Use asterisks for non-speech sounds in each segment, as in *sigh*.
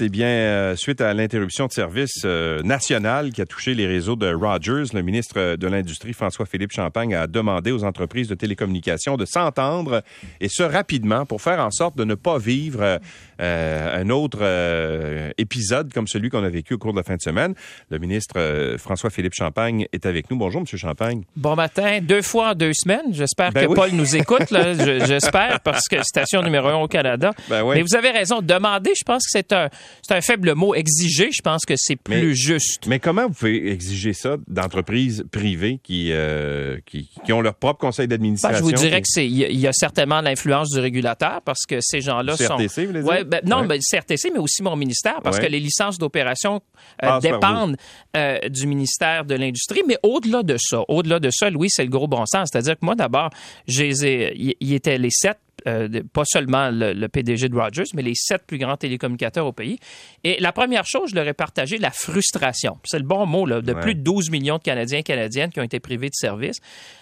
Eh bien, euh, suite à l'interruption de service euh, national qui a touché les réseaux de Rogers, le ministre de l'Industrie, François-Philippe Champagne, a demandé aux entreprises de télécommunications de s'entendre, et ce rapidement, pour faire en sorte de ne pas vivre euh, un autre épisode comme celui qu'on a vécu au cours de la fin de semaine. Le ministre François-Philippe Champagne est avec nous. Bonjour, Monsieur Champagne. Bon matin. Deux fois en deux semaines. J'espère ben que Paul nous *laughs* écoute. J'espère, parce que station numéro un au Canada. Ben oui. Mais vous avez raison. Demander, je pense que c'est un c'est un faible mot. Exiger, je pense que c'est plus juste. Mais comment vous pouvez exiger ça d'entreprises privées qui, euh, qui, ont leur propre conseil d'administration? Ben, je vous dirais que c'est il y, a certainement l'influence du régulateur parce que ces gens-là sont. Vous? Ben, non, ben, CRTC, mais aussi mon ministère parce que les licences d'opération euh, dépendent euh, du ministère de l'Industrie. Mais au-delà de ça, au-delà de ça, Louis, c'est le gros bon sens. C'est-à-dire que moi, d'abord, il y étaient les sept euh, pas seulement le, PDG de Rogers, mais les sept plus grands télécommunicateurs au pays. Et la première chose, je leur ai partagé la frustration. C'est le bon mot, là, de plus de 12 millions de Canadiens et Canadiennes qui ont été privés de services.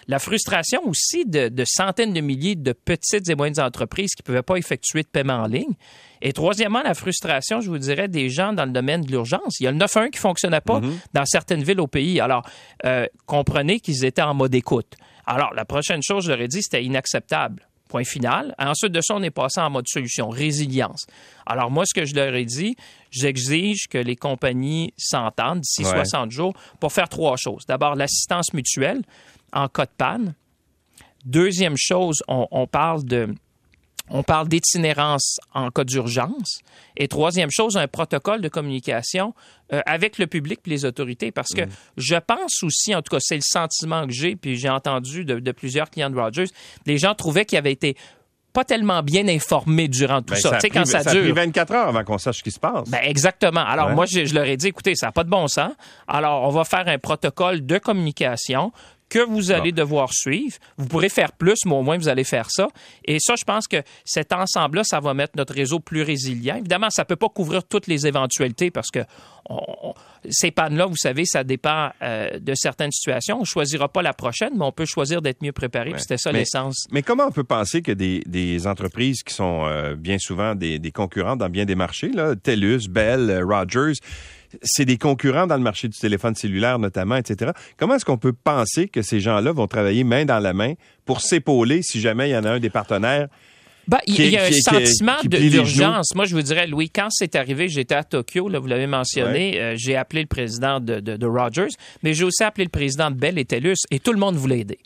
La frustration aussi de, centaines de milliers de petites et moyennes entreprises qui ne pouvaient pas effectuer de paiement en ligne. Et troisièmement, la frustration, je vous dirais, des gens dans le domaine de l'urgence. Il y a le 911 qui ne fonctionnait pas mm-hmm. dans certaines villes au pays. Alors, euh, comprenez qu'ils étaient en mode écoute. Alors, la prochaine chose, je leur ai dit, c'était inacceptable. Point final. Ensuite de ça, on est passé en mode solution, résilience. Alors moi, ce que je leur ai dit, j'exige que les compagnies s'entendent d'ici 60 jours pour faire trois choses. D'abord, l'assistance mutuelle en cas de panne. Deuxième chose, on parle de on parle d'itinérance en cas d'urgence. Et troisième chose, un protocole de communication euh, avec le public et les autorités. Parce que mm. je pense aussi, en tout cas, c'est le sentiment que j'ai, puis j'ai entendu de, plusieurs clients de Rogers, les gens trouvaient qu'ils avaient été pas tellement bien informés durant tout ben, ça. tu sais, quand ça, ça dure. a pris 24 heures avant qu'on sache ce qui se passe. Ben, exactement. Alors, moi, je, je, leur ai dit, écoutez, ça n'a pas de bon sens. Alors, on va faire un protocole de communication que vous allez devoir suivre. Vous pourrez faire plus, mais au moins vous allez faire ça. Et ça, je pense que cet ensemble-là, ça va mettre notre réseau plus résilient. Évidemment, ça ne peut pas couvrir toutes les éventualités parce que ces pannes-là, vous savez, ça dépend euh, de certaines situations. On ne choisira pas la prochaine, mais on peut choisir d'être mieux préparé. C'était ça l'essence. Mais comment on peut penser que des, entreprises qui sont euh, bien souvent des, des concurrents dans bien des marchés, là, TELUS, Bell, Rogers, c'est des concurrents dans le marché du téléphone cellulaire notamment, etc. Comment est-ce qu'on peut penser que ces gens-là vont travailler main dans la main pour s'épauler si jamais il y en a un des partenaires ben, il y a un sentiment d'urgence. Moi, je vous dirais, Louis, quand c'est arrivé, j'étais à Tokyo, là, vous l'avez mentionné, euh, j'ai appelé le président de, Rogers, mais j'ai aussi appelé le président de Bell et TELUS, et tout le monde voulait aider.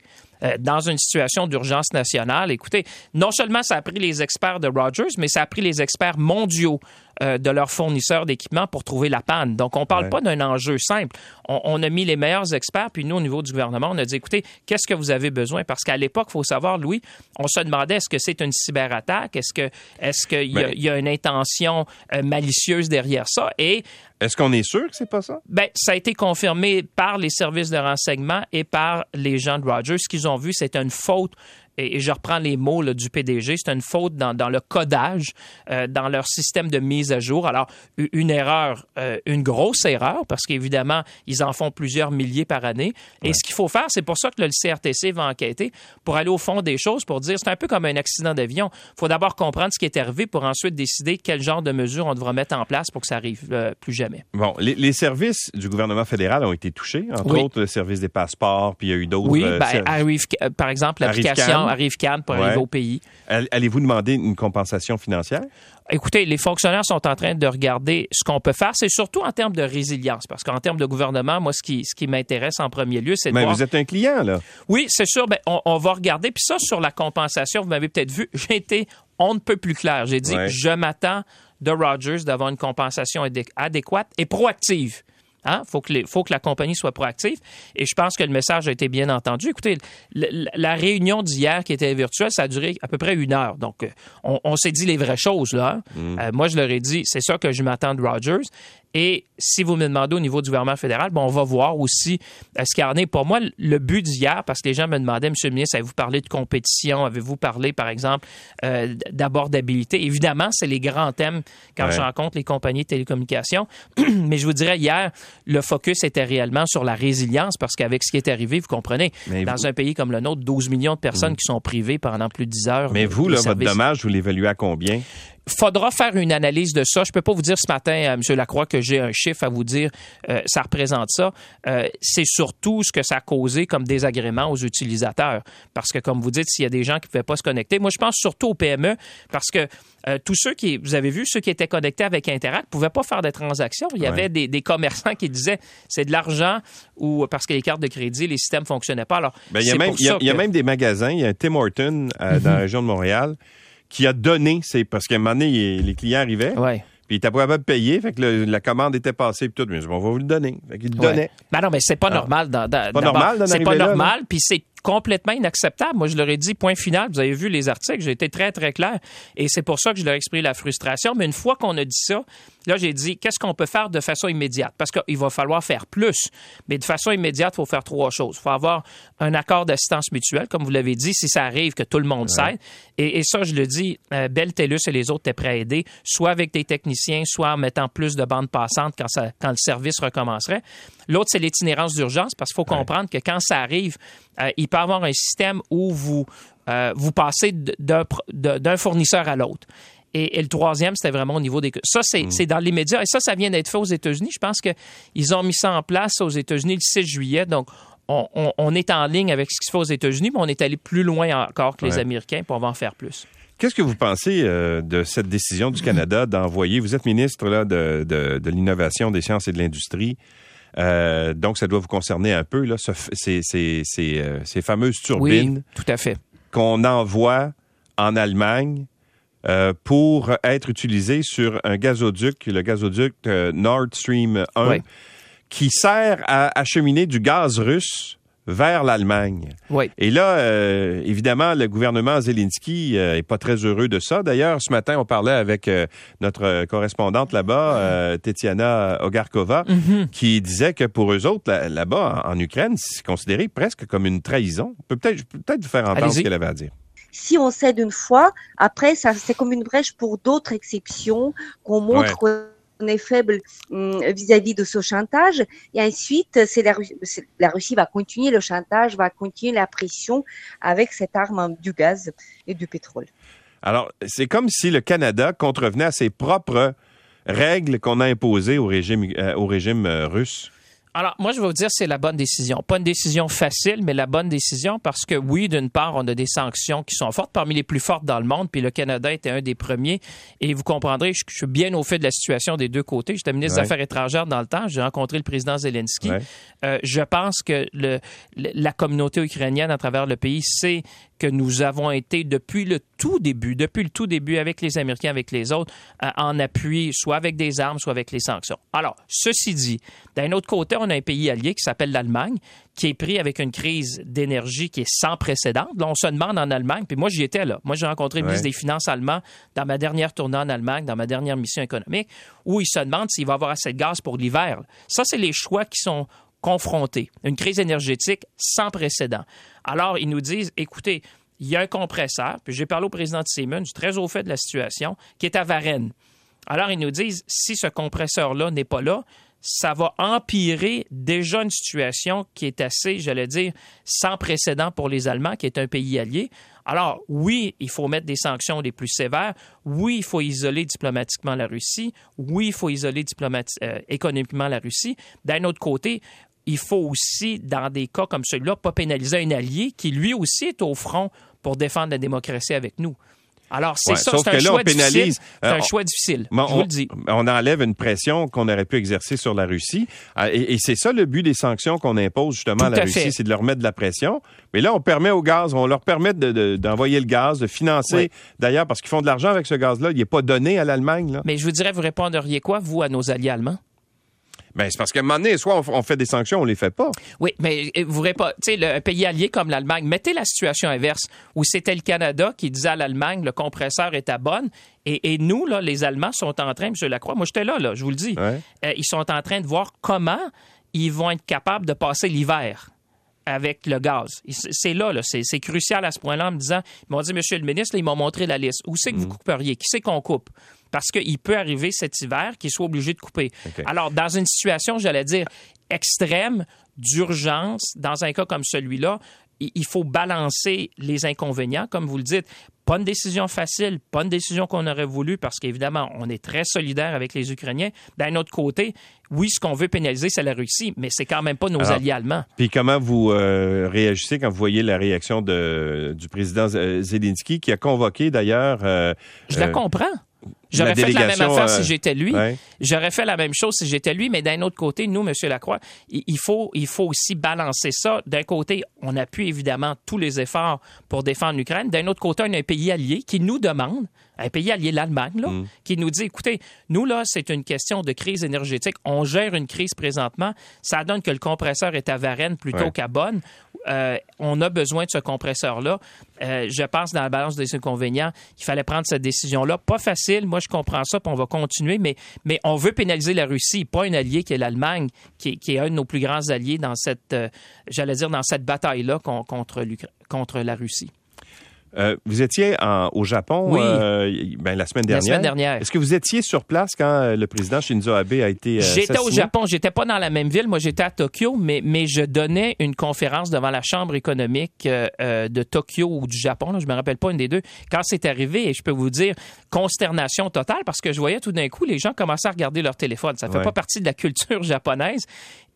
Euh, dans une situation d'urgence nationale, écoutez, non seulement ça a pris les experts de Rogers, mais ça a pris les experts mondiaux euh, de leurs fournisseurs d'équipements pour trouver la panne. Donc, on ne parle pas d'un enjeu simple. On, a mis les meilleurs experts, puis nous, au niveau du gouvernement, on a dit, écoutez, qu'est-ce que vous avez besoin? Parce qu'à l'époque, il faut savoir, Louis, on se demandait, est-ce que c'est une cyberattaque? Est-ce que est-ce qu'il y, y, a une intention euh, malicieuse derrière ça? Et est-ce qu'on est sûr que c'est pas ça? Ben, ça a été confirmé par les services de renseignement et par les gens de Rogers. Ce qu'ils ont vu, c'est une faute et, je reprends les mots du PDG, c'est une faute dans, le codage, euh, dans leur système de mise à jour. Alors, une erreur, euh, une grosse erreur, parce qu'évidemment, ils en font plusieurs milliers par année. Et ce qu'il faut faire, c'est pour ça que le CRTC va enquêter, pour aller au fond des choses, pour dire, c'est un peu comme un accident d'avion. Il faut d'abord comprendre ce qui est arrivé pour ensuite décider quel genre de mesures on devra mettre en place pour que ça arrive euh, plus jamais. Bon, les, services du gouvernement fédéral ont été touchés, entre autres le service des passeports, puis il y a eu d'autres. Oui, ben, arrive, par exemple, l'application arrive Cannes pour arriver au pays. Allez-vous demander une compensation financière? Écoutez, les fonctionnaires sont en train de regarder ce qu'on peut faire. C'est surtout en termes de résilience, parce qu'en termes de gouvernement, moi, ce qui, ce qui m'intéresse en premier lieu, c'est de Mais vous êtes un client, là. Oui, c'est sûr. Ben, on, va regarder. Puis ça, sur la compensation, vous m'avez peut-être vu, *laughs* j'ai été on ne peut plus clair. J'ai dit, je m'attends de Rogers d'avoir une compensation adéquate et proactive. Il hein? faut, que faut que la compagnie soit proactive. Et je pense que le message a été bien entendu. Écoutez, la, réunion d'hier qui était virtuelle, ça a duré à peu près une heure. Donc, euh, on, s'est dit les vraies choses, là. Mm. Euh, moi, je leur ai dit, c'est ça que je m'attends de Rogers. Et si vous me demandez au niveau du gouvernement fédéral, bon, on va voir aussi euh, ce qu'il y en est. Pour moi, le but d'hier, parce que les gens me demandaient, Monsieur le ministre, avez-vous parlé de compétition? Avez-vous parlé, par exemple, euh, d'abordabilité? Évidemment, c'est les grands thèmes quand je rencontre les compagnies de télécommunications. *clears throat* Mais je vous dirais, hier, le focus était réellement sur la résilience parce qu'avec ce qui est arrivé, vous comprenez, dans un pays comme le nôtre, 12 millions de personnes mm. qui sont privées pendant plus de 10 heures. Mais vous, là, votre dommage, vous l'évaluez à combien? Faudra faire une analyse de ça. Je peux pas vous dire ce matin, M. Lacroix, que j'ai un chiffre à vous dire, euh, ça représente ça. Euh, c'est surtout ce que ça a causé comme désagrément aux utilisateurs. Parce que, comme vous dites, s'il y a des gens qui ne pouvaient pas se connecter, moi, je pense surtout aux PME, parce que euh, tous ceux qui, vous avez vu, ceux qui étaient connectés avec Interact ne pouvaient pas faire de transactions. Il y avait des, commerçants qui disaient, c'est de l'argent ou parce que les cartes de crédit, les systèmes ne fonctionnaient pas. Alors, ben, il y a, même, il y a, même, des magasins, il y a un Tim Horton dans la mhm. région de Montréal qui a donné, c'est parce qu'à un moment donné, les clients arrivaient. Puis il était pas capable de payer, fait que la commande était passée et tout. Mais on va vous le donner. Fait qu'il le donnait. Ben non, mais c'est pas normal. Dans, pas normal C'est pas normal, puis c'est complètement inacceptable. Moi, je leur ai dit, point final, vous avez vu les articles, j'ai été très, très clair. Et c'est pour ça que je leur ai exprimé la frustration. Mais une fois qu'on a dit ça, là, j'ai dit, qu'est-ce qu'on peut faire de façon immédiate? Parce qu'il va falloir faire plus. Mais de façon immédiate, il faut faire trois choses. Il faut avoir un accord d'assistance mutuelle, comme vous l'avez dit, si ça arrive, que tout le monde s'aide. Et, ça, je le dis, euh, Belle TELUS et les autres étaient prêts à aider, soit avec des techniciens, soit en mettant plus de bandes passantes quand, ça, quand le service recommencerait. L'autre, c'est l'itinérance d'urgence, parce qu'il faut comprendre que quand ça arrive, euh, il peut y avoir un système où vous, euh, vous passez d'un fournisseur à l'autre. Et, le troisième, c'était vraiment au niveau des... Ça, mm. c'est dans les médias. Et ça, ça vient d'être fait aux États-Unis. Je pense qu'ils ont mis ça en place aux États-Unis le 6 juillet. Donc, on, est en ligne avec ce qui se fait aux États-Unis, mais on est allé plus loin encore que les Américains, pour en faire plus. Qu'est-ce que vous pensez euh, de cette décision du Canada d'envoyer, vous êtes ministre là, de, de l'innovation, des sciences et de l'industrie, euh, donc, ça doit vous concerner un peu, là, ces, euh, ces, fameuses turbines. tout à fait. Qu'on envoie en Allemagne euh, pour être utilisées sur un gazoduc, le gazoduc Nord Stream 1, qui sert à acheminer du gaz russe vers l'Allemagne. Oui. Et là, euh, évidemment, le gouvernement Zelensky euh, est pas très heureux de ça. D'ailleurs, ce matin, on parlait avec euh, notre correspondante là-bas, euh, Tetiana Ogarkova, mhm. qui disait que pour eux autres, là-bas, en, Ukraine, c'est considéré presque comme une trahison. Peut-être peut-être vous faire entendre ce qu'elle avait à dire si on cède une fois, après, ça, c'est comme une brèche pour d'autres exceptions qu'on montre on est faible hum, vis-à-vis de ce chantage. Et ensuite, c'est la, Russie va continuer le chantage, va continuer la pression avec cette arme du gaz et du pétrole. Alors, c'est comme si le Canada contrevenait à ses propres règles qu'on a imposées au régime, euh, euh, russe. Alors, moi, je vais vous dire, c'est la bonne décision. Pas une décision facile, mais la bonne décision parce que, oui, d'une part, on a des sanctions qui sont fortes, parmi les plus fortes dans le monde, puis le Canada était un des premiers. Et vous comprendrez, je, suis bien au fait de la situation des deux côtés. J'étais ministre des Affaires étrangères dans le temps. J'ai rencontré le président Zelensky. Euh, je pense que le, la communauté ukrainienne à travers le pays sait que nous avons été depuis le tout début, depuis le tout début avec les Américains, avec les autres, euh, en appui, soit avec des armes, soit avec les sanctions. Alors, ceci dit, d'un autre côté, on a un pays allié qui s'appelle l'Allemagne, qui est pris avec une crise d'énergie qui est sans précédent. Là, on se demande en Allemagne, puis moi, j'y étais là. Moi, j'ai rencontré le ministre des Finances allemand dans ma dernière tournée en Allemagne, dans ma dernière mission économique, où il se demande s'il va avoir assez de gaz pour l'hiver. Ça, c'est les choix qui sont confrontés. Une crise énergétique sans précédent. Alors, ils nous disent, écoutez, il y a un compresseur, puis j'ai parlé au président de Siemens, très au fait de la situation, qui est à Varennes. Alors, ils nous disent, si ce compresseur-là n'est pas là, ça va empirer déjà une situation qui est assez, j'allais dire, sans précédent pour les Allemands, qui est un pays allié. Alors, oui, il faut mettre des sanctions les plus sévères. Oui, il faut isoler diplomatiquement la Russie. Oui, il faut isoler euh, économiquement la Russie. D'un autre côté, il faut aussi, dans des cas comme celui-là, pas pénaliser un allié qui lui aussi est au front pour défendre la démocratie avec nous. Alors, c'est ça, c'est un, choix difficile. C'est un choix difficile. je vous le dis. On enlève une pression qu'on aurait pu exercer sur la Russie. Euh, et, c'est ça le but des sanctions qu'on impose justement à la Russie, c'est de leur mettre de la pression. Mais là, on permet au gaz, on leur permet d'envoyer le gaz, de financer. D'ailleurs, parce qu'ils font de l'argent avec ce gaz-là, il n'est pas donné à l'Allemagne. Mais je vous dirais, vous répondriez quoi, vous, à nos alliés allemands? Ben, c'est parce qu'à un moment donné, soit on, fait des sanctions, on les fait pas. Oui, mais euh, vous pas, tu sais, le pays allié comme l'Allemagne, mettez la situation inverse, où c'était le Canada qui disait à l'Allemagne, le compresseur est à bonne, et, nous, là, les Allemands sont en train, M. Lacroix, moi j'étais là, là, je vous le dis, euh, ils sont en train de voir comment ils vont être capables de passer l'hiver avec le gaz. C'est là, là c'est crucial à ce point-là en me disant, ils m'ont dit, Monsieur le ministre, ils m'ont montré la liste. Où c'est que vous mm. couperiez? Qui c'est qu'on coupe? Parce qu'il peut arriver cet hiver qu'il soit obligé de couper. Alors, dans une situation, j'allais dire, extrême, d'urgence, dans un cas comme celui-là, il faut balancer les inconvénients, comme vous le dites. Pas une décision facile, pas une décision qu'on aurait voulu parce qu'évidemment, on est très solidaire avec les Ukrainiens. D'un autre côté, oui, ce qu'on veut pénaliser, c'est la Russie, mais c'est quand même pas nos alliés allemands. Puis comment vous euh, réagissez quand vous voyez la réaction de, du président Zelensky qui a convoqué d'ailleurs... Euh, Je la comprends. J'aurais fait la même affaire si euh, j'étais lui. J'aurais fait la même chose si j'étais lui, mais d'un autre côté, nous, M. Lacroix, il faut, il faut aussi balancer ça. D'un côté, on appuie évidemment tous les efforts pour défendre l'Ukraine. D'un autre côté, on a un pays allié qui nous demande, un pays allié, l'Allemagne, mm. qui nous dit, écoutez, nous, là, c'est une question de crise énergétique. On gère une crise présentement. Ça donne que le compresseur est à Varennes plutôt qu'à Bonn. Euh, on a besoin de ce compresseur-là. Euh, je pense, dans la balance des inconvénients, il fallait prendre cette décision-là. Pas facile. Moi, je comprends ça, puis on va continuer, mais, on veut pénaliser la Russie, pas un allié qui est l'Allemagne, qui, est un de nos plus grands alliés dans cette, euh, j'allais dire, dans cette bataille-là contre la Russie. Euh, vous étiez au Japon euh, ben, la semaine dernière. La semaine dernière. Est-ce que vous étiez sur place quand euh, le président Shinzo Abe a été J'étais au Japon. J'étais pas dans la même ville. Moi, j'étais à Tokyo, mais, mais je donnais une conférence devant la Chambre économique de Tokyo ou du Japon. Là, je me rappelle pas une des deux. Quand c'est arrivé, et je peux vous dire, consternation totale parce que je voyais tout d'un coup les gens commençaient à regarder leur téléphone. Ça fait pas partie de la culture *laughs* japonaise.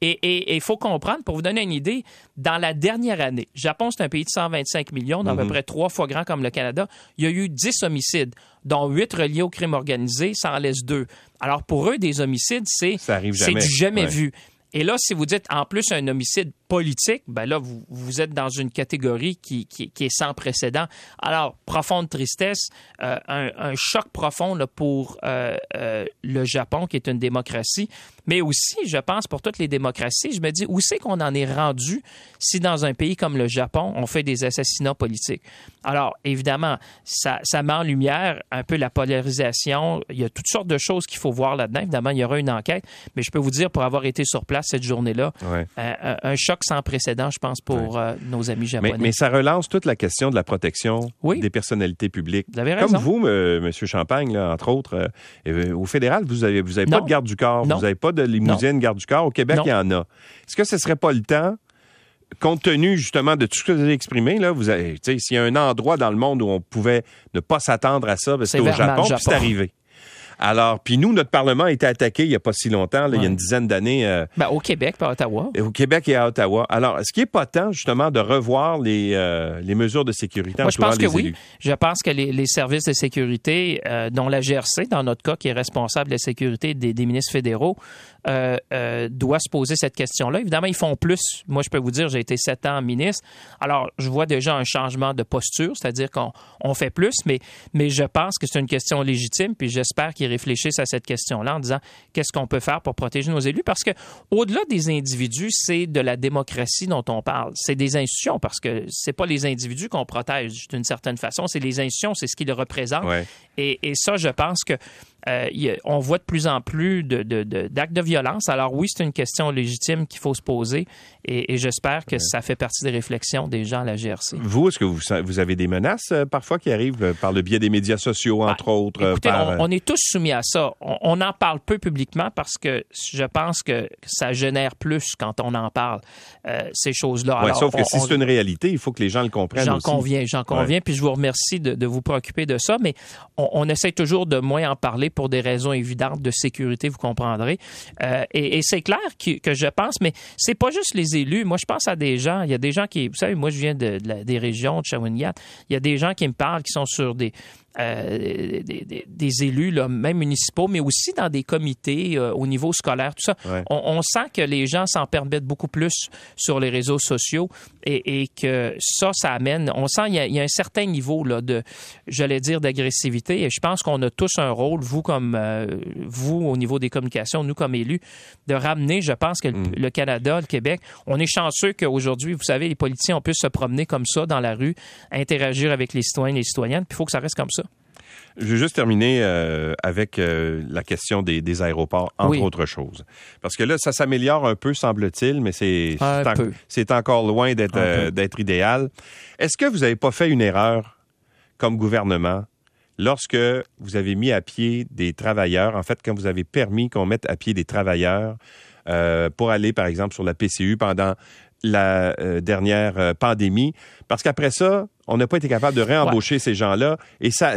Et il faut comprendre, pour vous donner une idée, dans la dernière année, Japon, c'est un pays de 125 millions, d'à peu mhm. près trois fois grand comme le Canada. Il y a eu 10 homicides, dont 8 reliés au crime organisé, ça en laisse deux. Alors, pour eux, des homicides, c'est du jamais vu. Et là, si vous dites en plus un homicide politique, ben là, vous, vous êtes dans une catégorie qui, qui, est sans précédent. Alors, profonde tristesse, euh, un, choc profond là, pour euh, euh, le Japon, qui est une démocratie, mais aussi, je pense, pour toutes les démocraties, je me dis, où c'est qu'on en est rendu si dans un pays comme le Japon, on fait des assassinats politiques? Alors, évidemment, ça, ça met en lumière un peu la polarisation. Il y a toutes sortes de choses qu'il faut voir là-dedans. Évidemment, il y aura une enquête, mais je peux vous dire, pour avoir été sur place cette journée-là, un choc sans précédent, je pense, pour euh, nos amis japonais. Mais, ça relance toute la question de la protection des personnalités publiques. Vous avez raison. Comme vous, M. Champagne, entre autres, euh, euh, au fédéral, vous n'avez vous avez pas de garde du corps, vous n'avez pas de limousine garde du corps. Au Québec, il y en a. Est-ce que ce serait pas le temps compte tenu justement de tout ce que vous avez exprimé, là, vous avez, s'il y a un endroit dans le monde où on pouvait ne pas s'attendre à ça, c'est au Japon, puis c'est arrivé? Alors, puis nous, notre Parlement a été attaqué il n'y a pas si longtemps, il y a une dizaine d'années. Euh, ben, au Québec, pas à Ottawa. Au Québec et à Ottawa. Alors, est-ce qu'il n'est pas temps, justement, de revoir les, euh, les mesures de sécurité Moi, je pense que oui. Je pense que les, les services de sécurité, euh, dont la GRC, dans notre cas, qui est responsable de la sécurité des, des ministres fédéraux, euh, euh, doit se poser cette question-là. Évidemment, ils font plus. Moi, je peux vous dire, j'ai été sept ans ministre. Alors, je vois déjà un changement de posture, c'est-à-dire qu'on on fait plus, mais, mais je pense que c'est une question légitime, puis j'espère qu'ils réfléchissent à cette question-là en disant qu'est-ce qu'on peut faire pour protéger nos élus, parce que au-delà des individus, c'est de la démocratie dont on parle. C'est des institutions, parce que c'est pas les individus qu'on protège d'une certaine façon, c'est les institutions, c'est ce qu'ils représentent. Et, et ça, je pense que euh, on voit de plus en plus d'actes de, de, violence. Alors oui, c'est une question légitime qu'il faut se poser et, j'espère que ça fait partie des réflexions des gens à la GRC. Vous, est-ce que vous, avez des menaces euh, parfois qui arrivent euh, par le biais des médias sociaux, entre ah, autres? Écoutez, on, est tous soumis à ça. On, en parle peu publiquement parce que je pense que ça génère plus quand on en parle, ces choses-là. sauf que si c'est une réalité, il faut que les gens le comprennent J'en conviens, j'en conviens, puis je vous remercie de, vous préoccuper de ça, mais on, essaie toujours de moins en parler pour des raisons évidentes de sécurité, vous comprendrez. Euh, et, c'est clair que, je pense, mais c'est pas juste les élus. Moi, je pense à des gens. Il y a des gens qui, vous savez, moi, je viens de, des régions de Shawinigan. Il y a des gens qui me parlent qui sont sur des euh, des, élus, là, même municipaux, mais aussi dans des comités euh, au niveau scolaire, tout ça. On, sent que les gens s'en permettent beaucoup plus sur les réseaux sociaux et, que ça, ça amène. On sent qu'il y, a un certain niveau là, de, j'allais dire, d'agressivité. Et je pense qu'on a tous un rôle, vous comme euh, vous au niveau des communications, nous comme élus, de ramener. Je pense que le, mm. le Canada, le Québec, on est chanceux qu'aujourd'hui, vous savez, les politiciens on peut se promener comme ça dans la rue, interagir avec les citoyens et les citoyennes. Puis il faut que ça reste comme ça. Je vais juste terminer euh, avec euh, la question des, aéroports, entre autres choses. Parce que là, ça s'améliore un peu, semble-t-il, mais c'est c'est encore loin d'être euh, d'être idéal. Est-ce que vous n'avez pas fait une erreur comme gouvernement lorsque vous avez mis à pied des travailleurs, en fait, quand vous avez permis qu'on mette à pied des travailleurs pour aller, par exemple, sur la PCU pendant la dernière pandémie, parce qu'après ça, on n'a pas été capable de réembaucher ces gens-là. Et ça,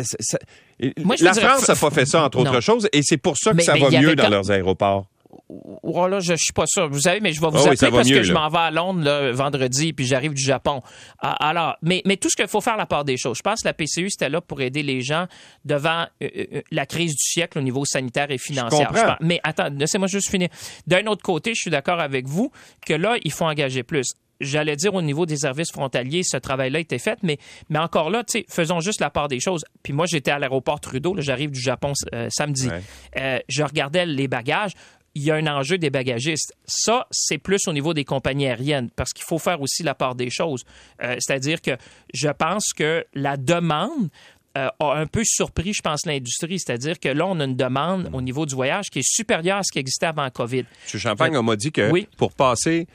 la France n'a pas fait ça, entre autres choses, et c'est pour ça que ça va mieux dans leurs aéroports. Oh là, je, suis pas sûr. Vous savez, mais je vais vous ah appeler parce que je m'en vais à Londres le vendredi, puis j'arrive du Japon. Ah, alors, mais, mais tout ce qu'il faut faire la part des choses. Je pense que la PCU, c'était là pour aider les gens devant euh, euh, la crise du siècle au niveau sanitaire et financier. mais attends, laissez-moi juste finir. D'un autre côté, je suis d'accord avec vous que là, il faut engager plus j'allais dire au niveau des services frontaliers, ce travail-là était fait, mais, mais encore là, faisons juste la part des choses. Puis moi, j'étais à l'aéroport Trudeau, j'arrive du Japon euh, samedi. je regardais les bagages il y a un enjeu des bagagistes. Ça, c'est plus au niveau des compagnies aériennes, parce qu'il faut faire aussi la part des choses. Euh, c'est-à-dire que je pense que la demande euh, a un peu surpris, je pense, l'industrie. C'est-à-dire que là, on a une demande au niveau du voyage qui est supérieure à ce qui existait avant COVID. M. Champagne, on m'a dit que pour passer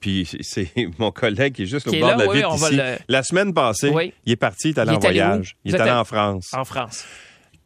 puis c'est *laughs* mon collègue qui est juste au bord de la ville ici. La semaine passée, il est parti, il est allé en voyage. Il est allé en France. En France.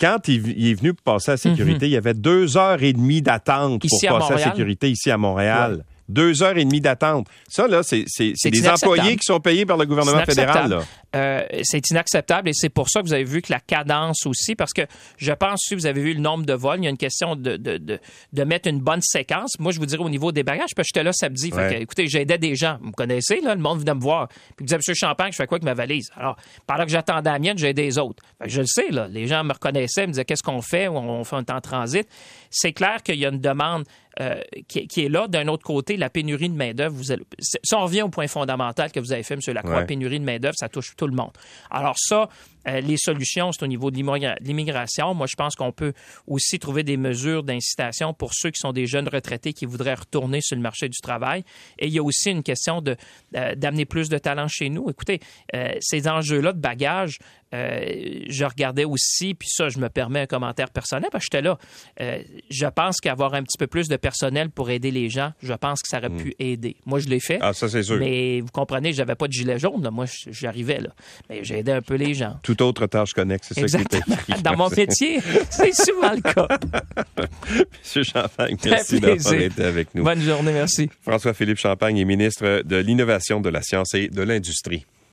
Quand il, est venu pour passer à la sécurité, mhm. il y avait deux heures et demie d'attente pour passer à la sécurité ici à Montréal. Deux heures et demie d'attente. Ça, là, c'est des employés qui sont payés par le gouvernement fédéral. Euh, c'est inacceptable et c'est pour ça que vous avez vu que la cadence aussi, parce que je pense, si vous avez vu le nombre de vols, il y a une question de, de, de, de mettre une bonne séquence. Moi, je vous dirais au niveau des bagages, parce que j'étais là samedi. Fait que, écoutez, j'aidais des gens. Vous me connaissez, là, le monde venait me voir. Puis vous disait, Monsieur Champagne, je fais quoi avec ma valise? Alors, pendant que j'attendais la mienne, j'aidais des autres. Fait que je le sais, là, les gens me reconnaissaient, me disaient, qu'est-ce qu'on fait? On fait un temps transit. C'est clair qu'il y a une demande euh, qui, est là. D'un autre côté, la pénurie de main-d'œuvre, vous allez... si on revient au point fondamental que vous avez fait, M. Lacroix, pénurie de main-d'œuvre, ça touche tout le monde. Alors ça, les solutions, c'est au niveau de l'immigration. Moi, je pense qu'on peut aussi trouver des mesures d'incitation pour ceux qui sont des jeunes retraités qui voudraient retourner sur le marché du travail. Et il y a aussi une question de euh, d'amener plus de talent chez nous. Écoutez, euh, ces enjeux-là de bagages, je regardais aussi, puis ça, je me permets un commentaire personnel parce que j'étais là. je pense qu'avoir un petit peu plus de personnel pour aider les gens, je pense que ça aurait hmm. pu aider. Moi, je l'ai fait. Ah, ça, c'est sûr. Mais vous comprenez, j'avais pas de gilet jaune. Moi, j'arrivais là. Mais j'ai aidé un peu les gens toute autre tâche connexe. C'est ça qui était *laughs* Dans mon métier, c'est souvent le cas. *laughs* Monsieur Champagne, merci d'avoir été avec nous. Bonne journée, merci. François-Philippe Champagne est ministre de l'Innovation, de la Science et de l'Industrie.